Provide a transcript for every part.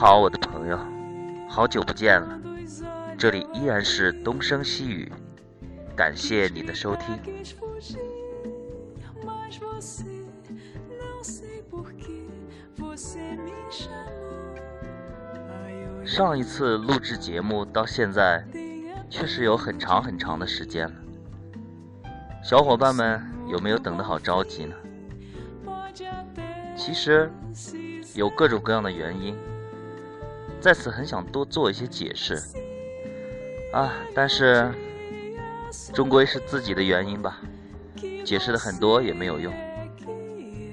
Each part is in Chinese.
好，我的朋友，好久不见了。这里依然是东升西语，感谢你的收听。上一次录制节目到现在，确实有很长很长的时间了。小伙伴们有没有等得好着急呢？其实有各种各样的原因，在此很想多做一些解释啊，但是终归是自己的原因吧，解释的很多也没有用。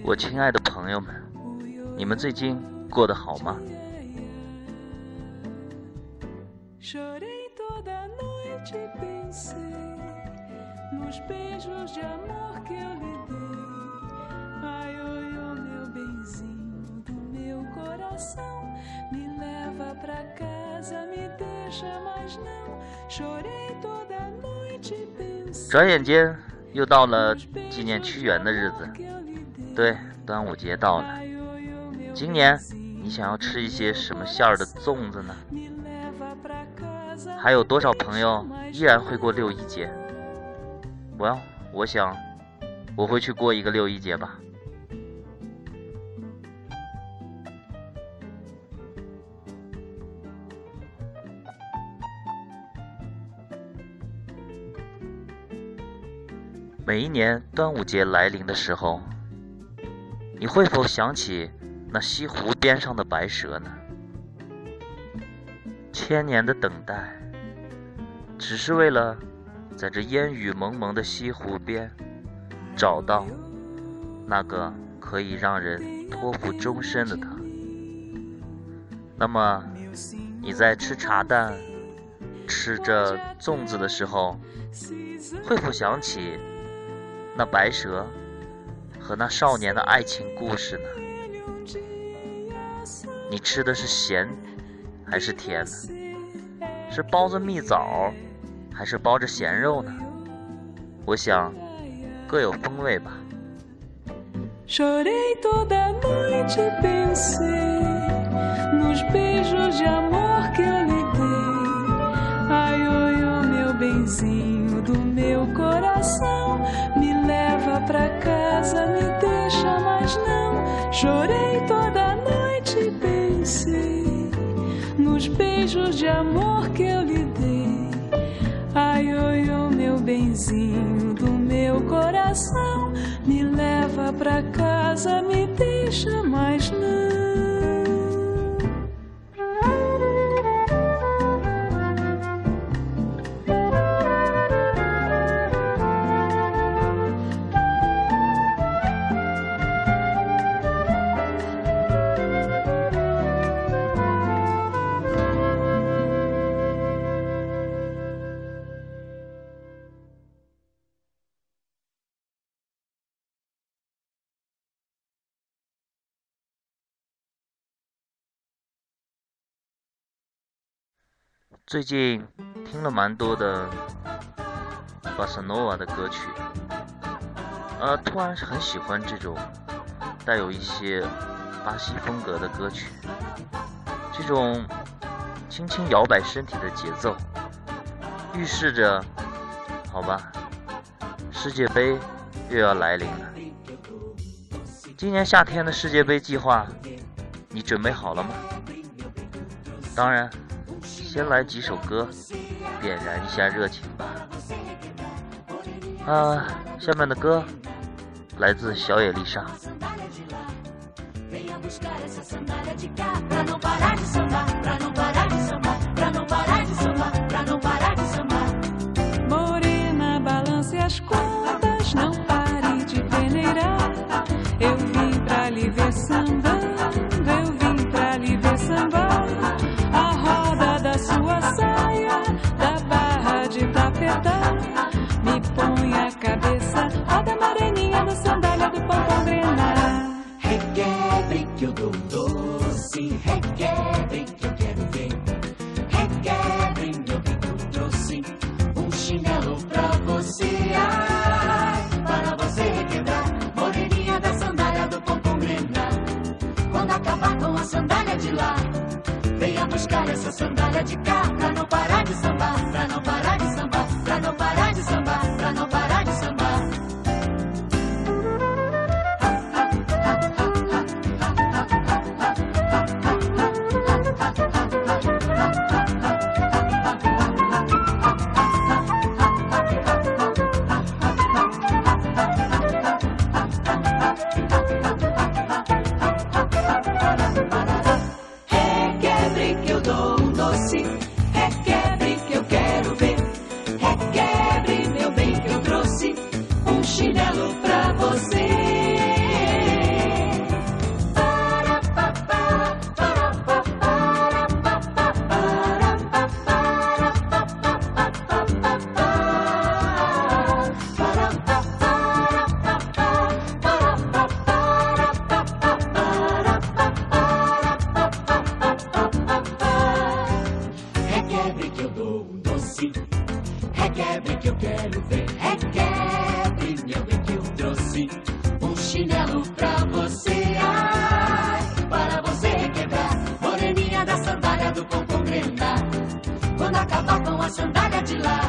我亲爱的朋友们，你们最近过得好吗？Prankasamite，转眼间又到了纪念屈原的日子。对，端午节到了，今年你想要吃一些什么馅儿的粽子呢？还有多少朋友依然会过六一节？Well，我想我会去过一个六一节吧。每一年端午节来临的时候，你会否想起那西湖边上的白蛇呢？千年的等待，只是为了在这烟雨蒙蒙的西湖边，找到那个可以让人托付终身的他。那么，你在吃茶蛋、吃着粽子的时候，会否想起那白蛇和那少年的爱情故事呢？你吃的是咸还是甜呢？是包着蜜枣，还是包着咸肉呢？我想各有风味吧。Chorei toda noite e pensei nos beijos de amor que eu lhe dei. Ai, oi, oh, meu benzinho do meu coração, me leva pra casa, me deixa, mas não. Chorei toda noite e pensei nos beijos de amor que eu lhe dei. Ai, oi, oh, meu benzinho do meu coração, me leva pra casa, me deixa, mas não. 最近听了蛮多的巴塞诺瓦的歌曲，呃，突然很喜欢这种带有一些巴西风格的歌曲，这种轻轻摇摆身体的节奏，预示着，好吧，世界杯又要来临了。今年夏天的世界杯计划，你准备好了吗？当然。先来几首歌，点燃一下热情吧。啊，下面的歌来自小野丽莎。que eu dou um doce. Requebrem que eu quero ver. Requebrem meu bico um doce. Um chinelo pra você. Ai, para você requebrar. Moreninha da sandália do Pompom Grená. Quando acabar com a sandália de lá. Venha buscar essa sandália de cá. Pra não parar de sambar. Pra não parar de sambar. Pra não parar de sambar. Pra não parar de sambar. Você. Ai, para você requebrar, moreninha da sandália do pompom grenar. Quando acabar com a sandália de lá,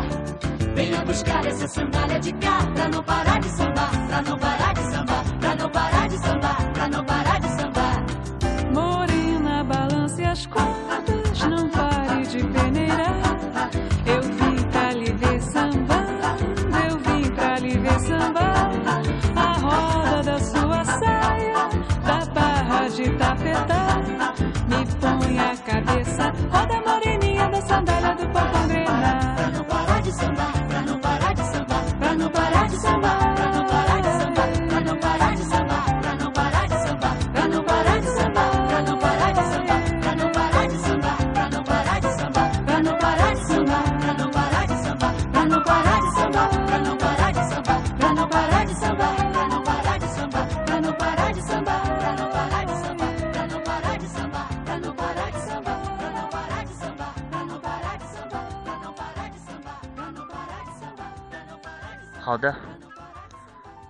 venha buscar essa sandália de cá pra não parar de sambar, pra não parar de sambar,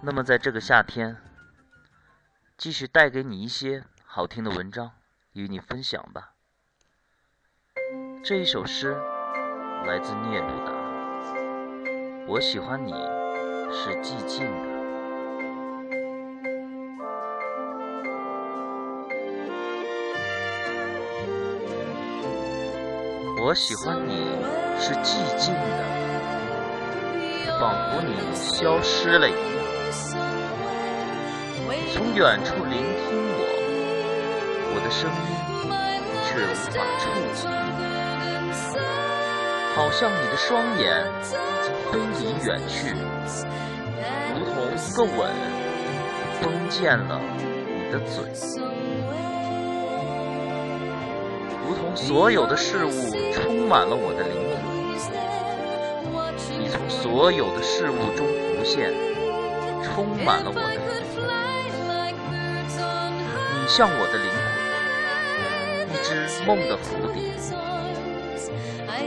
那么在这个夏天，继续带给你一些好听的文章与你分享吧。这一首诗来自聂鲁达，我喜欢你是寂静的。我喜欢你是寂静的，仿佛你消失了一样。从远处聆听我，我的声音却无法触及，好像你的双眼已经飞离远去，如同一个吻封建了你的嘴，如同所有的事物充满了我的灵魂。你从所有的事物中浮现，充满了我的灵魂。你像我的灵魂，一只梦的蝴蝶。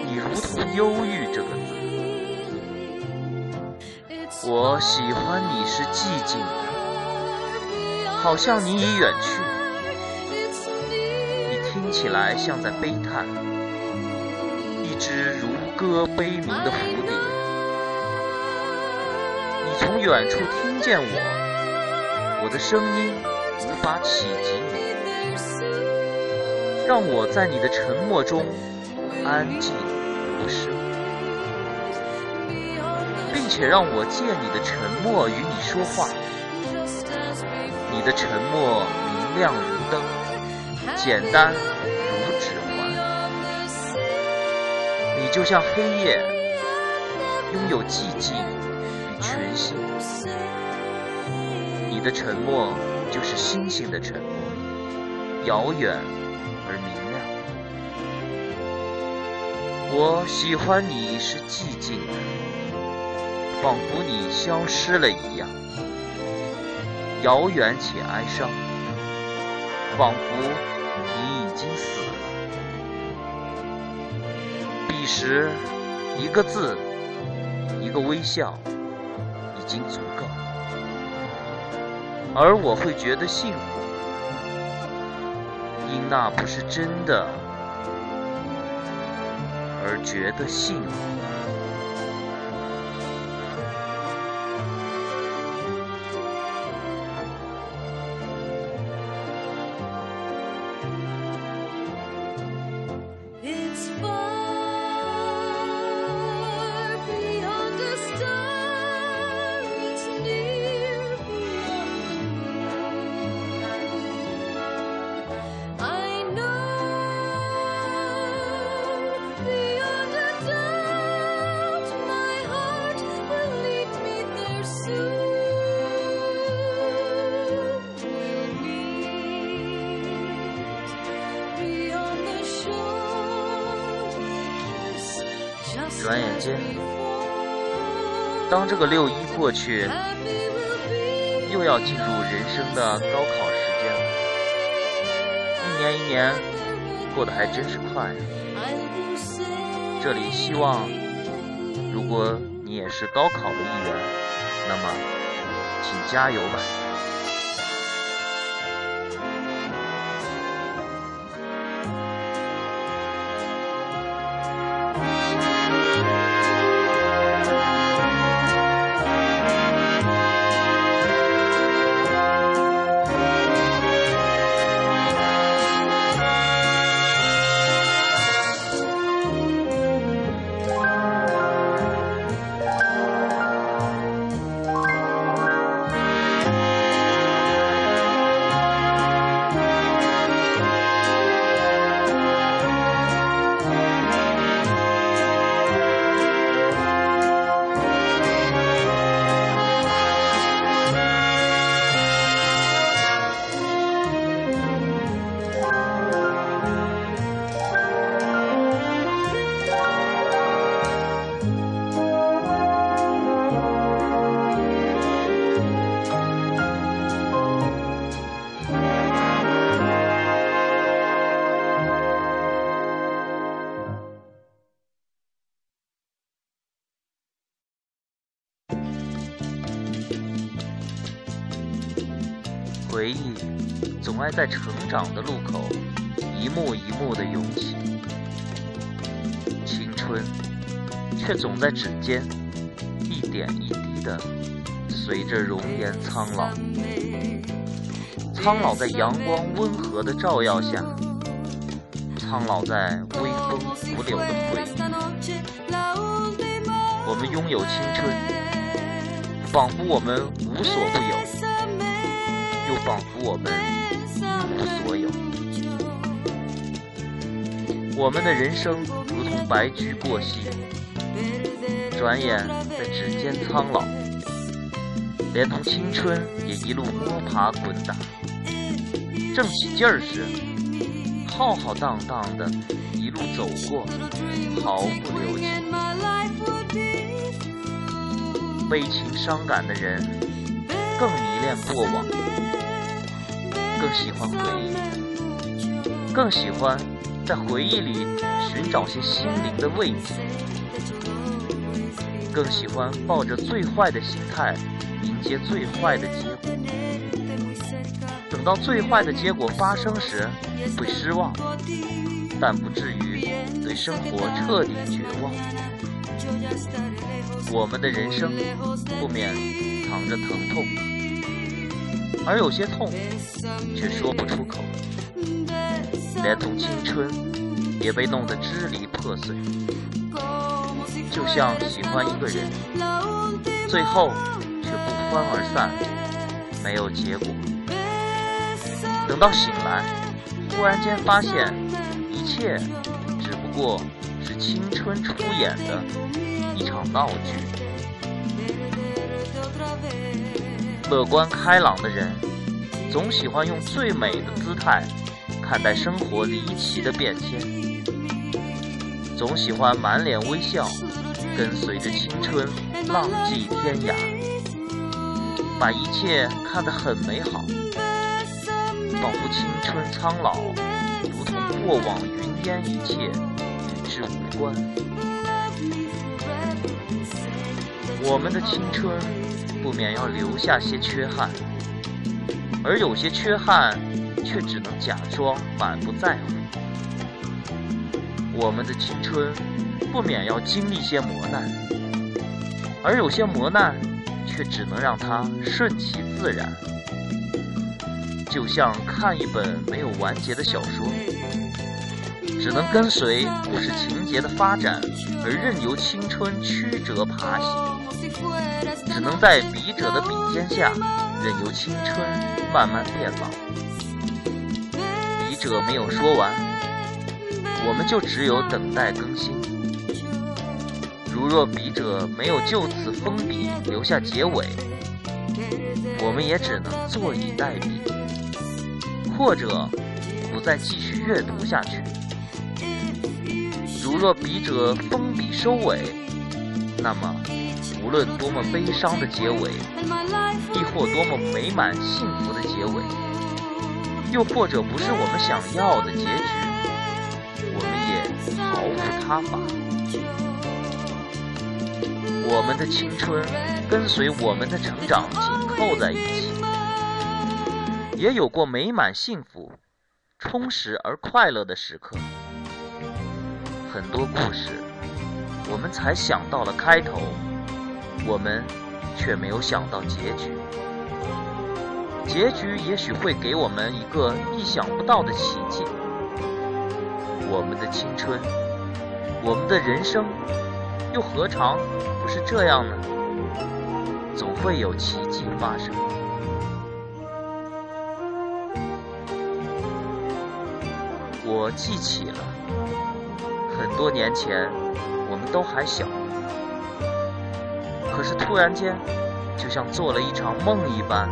你如同忧郁这个字。我喜欢你是寂静的，好像你已远去。你听起来像在悲叹，一只如歌悲鸣的蝴蝶。从远处听见我，我的声音无法企及你，让我在你的沉默中安静无声，并且让我借你的沉默与你说话。你的沉默明亮如灯，简单如指环。你就像黑夜，拥有寂静与群星。你的沉默就是星星的沉默，遥远而明亮。我喜欢你是寂静的，仿佛你消失了一样，遥远且哀伤，仿佛你已经死了。彼时，一个字，一个微笑，已已经足够，而我会觉得幸福。因那不是真的，而觉得幸福。转眼间当这个六一过去，又要进入人生的高考时间了。一年一年过得还真是快啊！这里希望，如果你也是高考的一员，那么请加油吧！回忆总爱在成长的路口一幕一幕的涌起，青春却总在指尖一点一滴的随着容颜苍老，苍老在阳光温和的照耀下，苍老在微风拂柳的回忆。我们拥有青春，仿佛我们无所不有，仿佛我们一无所有。我们的人生如同白驹过隙，转眼在指尖苍老，连同青春也一路摸爬滚打。正起劲儿时，浩浩荡荡的一路走过，毫不留情。悲情伤感的人更迷恋过往，更喜欢回忆，更喜欢在回忆里寻找些心灵的慰藉，更喜欢抱着最坏的心态迎接最坏的结果。等到最坏的结果发生时，会失望，但不至于对生活彻底绝望。我们的人生不免藏着疼痛，而有些痛却说不出口，连同青春也被弄得支离破碎。就像喜欢一个人，最后却不欢而散，没有结果。等到醒来，忽然间发现，一切只不过是青春出演的一场闹剧。乐观开朗的人，总喜欢用最美的姿态看待生活离奇的变迁，总喜欢满脸微笑，跟随着青春浪迹天涯，把一切看得很美好，仿佛青春苍老，如同过往云烟，一切与之无关。我们的青春不免要留下些缺憾，而有些缺憾却只能假装满不在乎。我们的青春不免要经历些磨难，而有些磨难却只能让它顺其自然。就像看一本没有完结的小说，只能跟随故事情节的发展而任由青春曲折爬行，能在笔者的笔尖下任由青春慢慢变老。笔者没有说完，我们就只有等待更新。如若笔者没有就此封笔留下结尾，我们也只能坐以待毙。或者不再继续阅读下去。如若笔者封笔收尾，那么无论多么悲伤的结尾，亦或多么美满幸福的结尾，又或者不是我们想要的结局，我们也毫无他法。我们的青春跟随我们的成长紧扣在一起。也有过美满、幸福、充实而快乐的时刻。很多故事，我们才想到了开头，我们却没有想到结局。结局也许会给我们一个意想不到的奇迹。我们的青春，我们的人生，又何尝不是这样呢？总会有奇迹发生。我记起了很多年前，我们都还小，可是突然间，就像做了一场梦一般，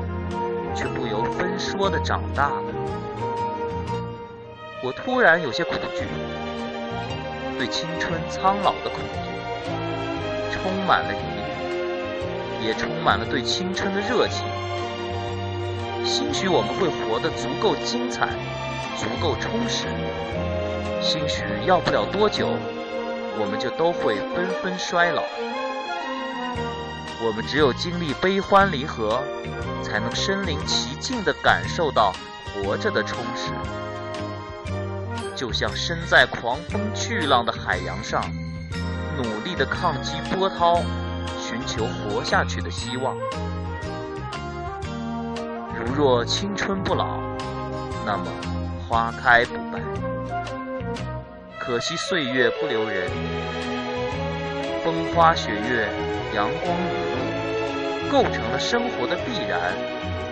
却不由分说的长大了。我突然有些恐惧，对青春苍老的恐惧，充满了疑虑，也充满了对青春的热情。兴许我们会活得足够精彩。足够充实，兴许要不了多久，我们就都会纷纷衰老。我们只有经历悲欢离合，才能身临其境地感受到活着的充实。就像身在狂风巨浪的海洋上，努力地抗击波涛，寻求活下去的希望。如若青春不老，那么。花开不败，可惜岁月不留人。风花雪月，阳光雨，构成了生活的必然，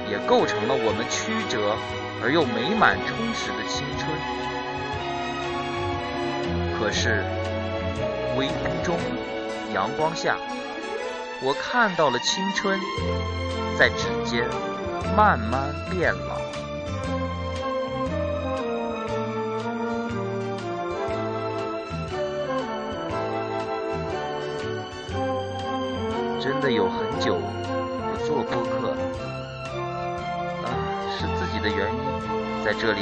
也构成了我们曲折而又美满充实的青春。可是，微风中，阳光下，我看到了青春在指尖慢慢变老。真的有很久这里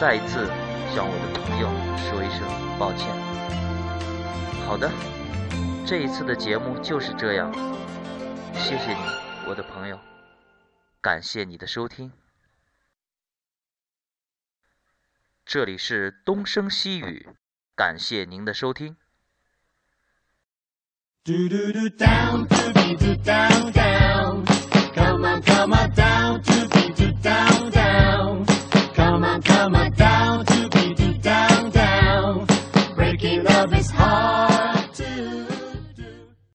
再一次向我的朋友说一声抱歉。好的，这一次的节目就是这样，谢谢你，我的朋友，感谢你的收听。这里是东升西语，感谢您的收听。Do do do down, do do do down, down. Come on, come on down to hammer down to be down, down. Breaking of his heart.